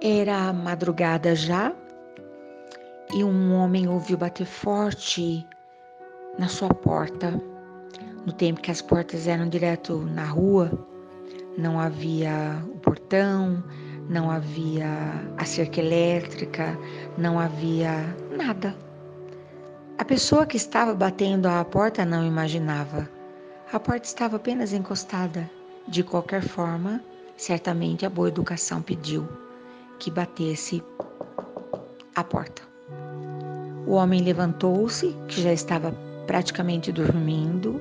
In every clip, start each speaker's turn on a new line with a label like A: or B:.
A: Era madrugada já e um homem ouviu bater forte na sua porta. No tempo que as portas eram direto na rua, não havia o portão, não havia a cerca elétrica, não havia nada. A pessoa que estava batendo à porta não imaginava. A porta estava apenas encostada. De qualquer forma, certamente a boa educação pediu que batesse a porta. O homem levantou-se, que já estava praticamente dormindo,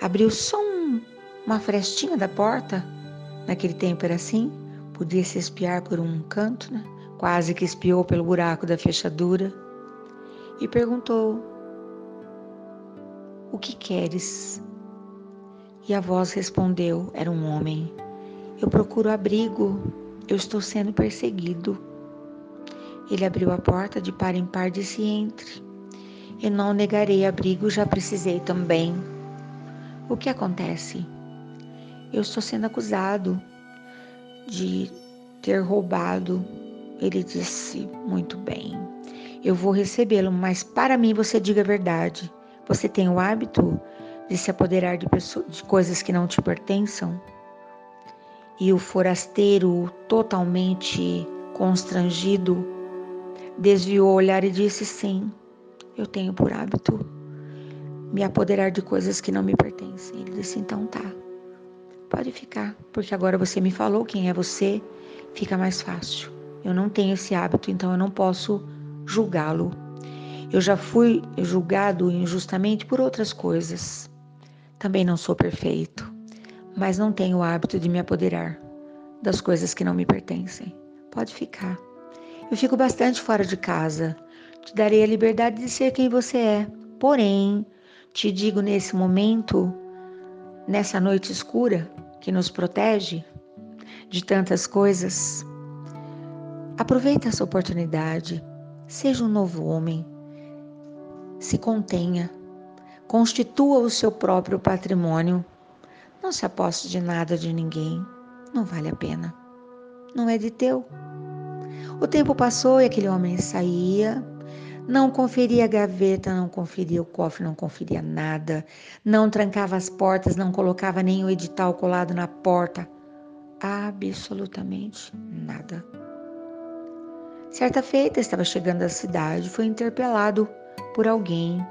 A: abriu só um, uma frestinha da porta, naquele tempo era assim, podia se espiar por um canto, né? quase que espiou pelo buraco da fechadura, e perguntou: O que queres? E a voz respondeu: Era um homem. Eu procuro abrigo eu estou sendo perseguido. Ele abriu a porta de par em par disse entre. Eu não negarei abrigo, já precisei também. O que acontece? Eu estou sendo acusado de ter roubado. Ele disse: Muito bem, eu vou recebê-lo, mas para mim você diga a verdade. Você tem o hábito de se apoderar de, pessoas, de coisas que não te pertençam? E o forasteiro, totalmente constrangido, desviou o olhar e disse: Sim, eu tenho por hábito me apoderar de coisas que não me pertencem. Ele disse: Então tá, pode ficar, porque agora você me falou quem é você, fica mais fácil. Eu não tenho esse hábito, então eu não posso julgá-lo. Eu já fui julgado injustamente por outras coisas. Também não sou perfeito mas não tenho o hábito de me apoderar das coisas que não me pertencem. Pode ficar. Eu fico bastante fora de casa. Te darei a liberdade de ser quem você é. Porém, te digo nesse momento, nessa noite escura que nos protege de tantas coisas, aproveita essa oportunidade. Seja um novo homem. Se contenha. Constitua o seu próprio patrimônio não se aposte de nada de ninguém. Não vale a pena. Não é de teu. O tempo passou e aquele homem saía, não conferia a gaveta, não conferia o cofre, não conferia nada, não trancava as portas, não colocava nem o edital colado na porta. Absolutamente nada. Certa feita, estava chegando à cidade, foi interpelado por alguém.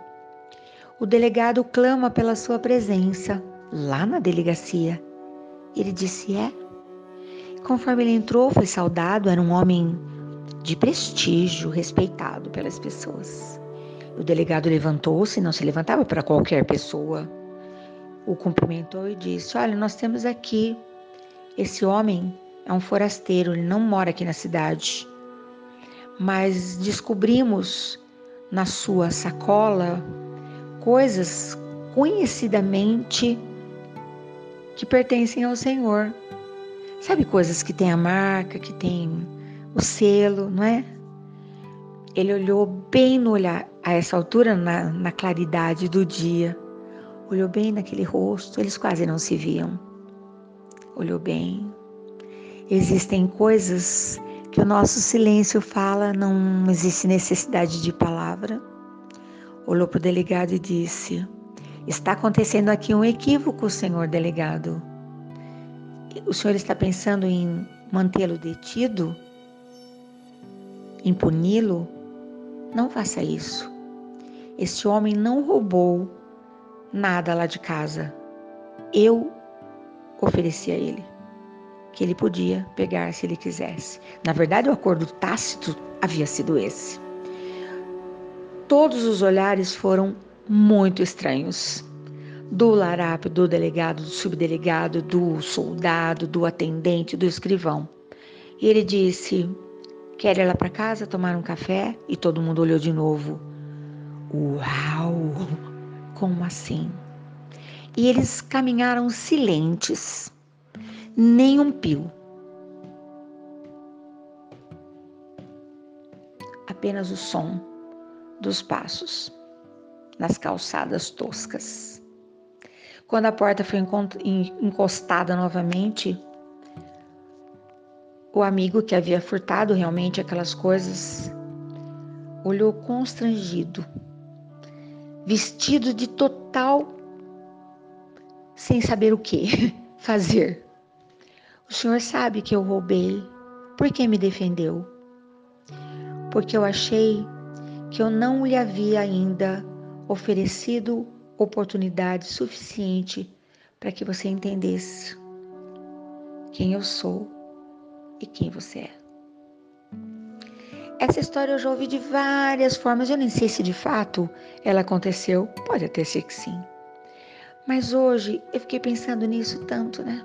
A: O delegado clama pela sua presença lá na delegacia. Ele disse: É. Conforme ele entrou, foi saudado, era um homem de prestígio, respeitado pelas pessoas. O delegado levantou-se, não se levantava para qualquer pessoa. O cumprimentou e disse: Olha, nós temos aqui esse homem é um forasteiro, ele não mora aqui na cidade. Mas descobrimos na sua sacola coisas conhecidamente que pertencem ao Senhor. Sabe coisas que tem a marca, que tem o selo, não é? Ele olhou bem no olhar, a essa altura, na, na claridade do dia, olhou bem naquele rosto, eles quase não se viam. Olhou bem. Existem coisas que o nosso silêncio fala, não existe necessidade de palavra. Olhou para o delegado e disse: Está acontecendo aqui um equívoco, senhor delegado. O senhor está pensando em mantê-lo detido? Em puni-lo? Não faça isso. Este homem não roubou nada lá de casa. Eu ofereci a ele que ele podia pegar se ele quisesse. Na verdade, o acordo tácito havia sido esse. Todos os olhares foram muito estranhos. Do larápio, do delegado, do subdelegado, do soldado, do atendente, do escrivão. E ele disse: Quer ir lá para casa tomar um café? E todo mundo olhou de novo. Uau! Como assim? E eles caminharam silentes, nem um pio. Apenas o som dos passos nas calçadas toscas. Quando a porta foi encostada novamente, o amigo que havia furtado realmente aquelas coisas olhou constrangido, vestido de total sem saber o que fazer. O senhor sabe que eu roubei. Por que me defendeu? Porque eu achei que eu não lhe havia ainda oferecido oportunidade suficiente para que você entendesse quem eu sou e quem você é. Essa história eu já ouvi de várias formas, eu nem sei se de fato ela aconteceu, pode até ser que sim. Mas hoje eu fiquei pensando nisso tanto, né?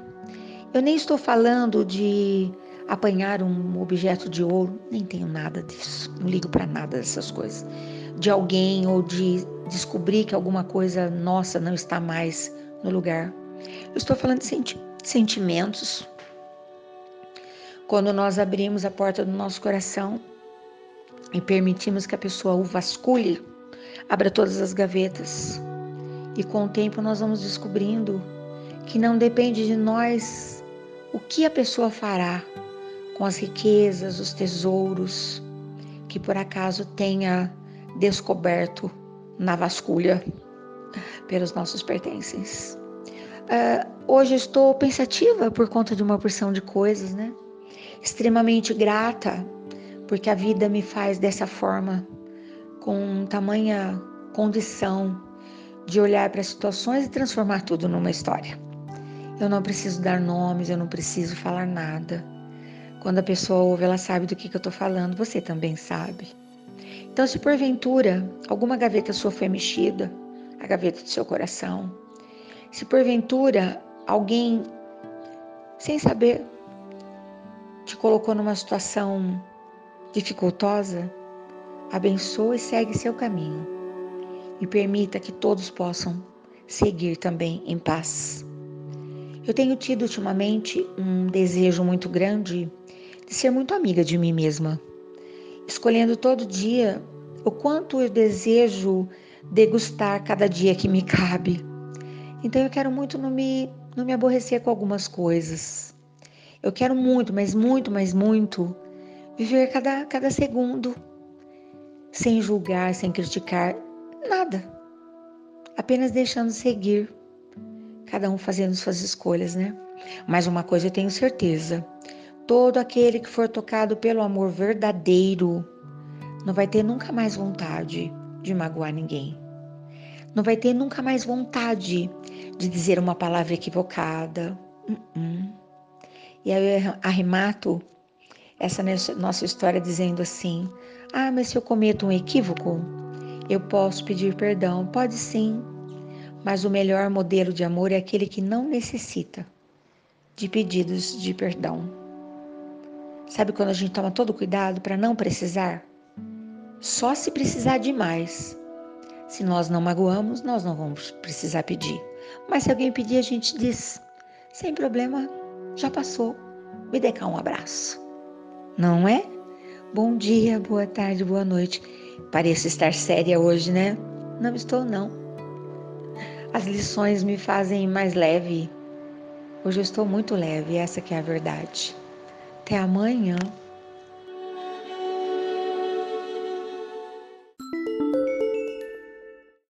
A: Eu nem estou falando de apanhar um objeto de ouro, nem tenho nada disso, não ligo para nada dessas coisas. De alguém ou de descobrir que alguma coisa nossa não está mais no lugar. Eu estou falando de senti sentimentos. Quando nós abrimos a porta do nosso coração e permitimos que a pessoa o vasculhe, abra todas as gavetas. E com o tempo nós vamos descobrindo que não depende de nós o que a pessoa fará com as riquezas, os tesouros que por acaso tenha descoberto na vasculha pelos nossos pertences. Uh, hoje estou pensativa por conta de uma porção de coisas, né? Extremamente grata porque a vida me faz dessa forma, com tamanha condição de olhar para situações e transformar tudo numa história. Eu não preciso dar nomes, eu não preciso falar nada. Quando a pessoa ouve, ela sabe do que, que eu estou falando, você também sabe. Então, se porventura alguma gaveta sua foi mexida, a gaveta do seu coração, se porventura alguém, sem saber, te colocou numa situação dificultosa, abençoe e segue seu caminho e permita que todos possam seguir também em paz. Eu tenho tido ultimamente um desejo muito grande de ser muito amiga de mim mesma, escolhendo todo dia o quanto eu desejo degustar cada dia que me cabe. Então eu quero muito não me, não me aborrecer com algumas coisas. Eu quero muito, mas muito, mas muito Viver cada, cada segundo, sem julgar, sem criticar, nada. Apenas deixando seguir, cada um fazendo suas escolhas, né? Mas uma coisa eu tenho certeza: todo aquele que for tocado pelo amor verdadeiro não vai ter nunca mais vontade de magoar ninguém. Não vai ter nunca mais vontade de dizer uma palavra equivocada. Uh -uh. E aí eu arremato essa nossa história dizendo assim: Ah, mas se eu cometo um equívoco, eu posso pedir perdão. Pode sim, mas o melhor modelo de amor é aquele que não necessita de pedidos de perdão. Sabe quando a gente toma todo cuidado para não precisar? Só se precisar demais. Se nós não magoamos, nós não vamos precisar pedir. Mas se alguém pedir, a gente diz: sem problema, já passou, me dê cá um abraço não é? Bom dia, boa tarde, boa noite. Pareço estar séria hoje, né? Não estou, não. As lições me fazem mais leve. Hoje eu estou muito leve, essa que é a verdade. Até amanhã.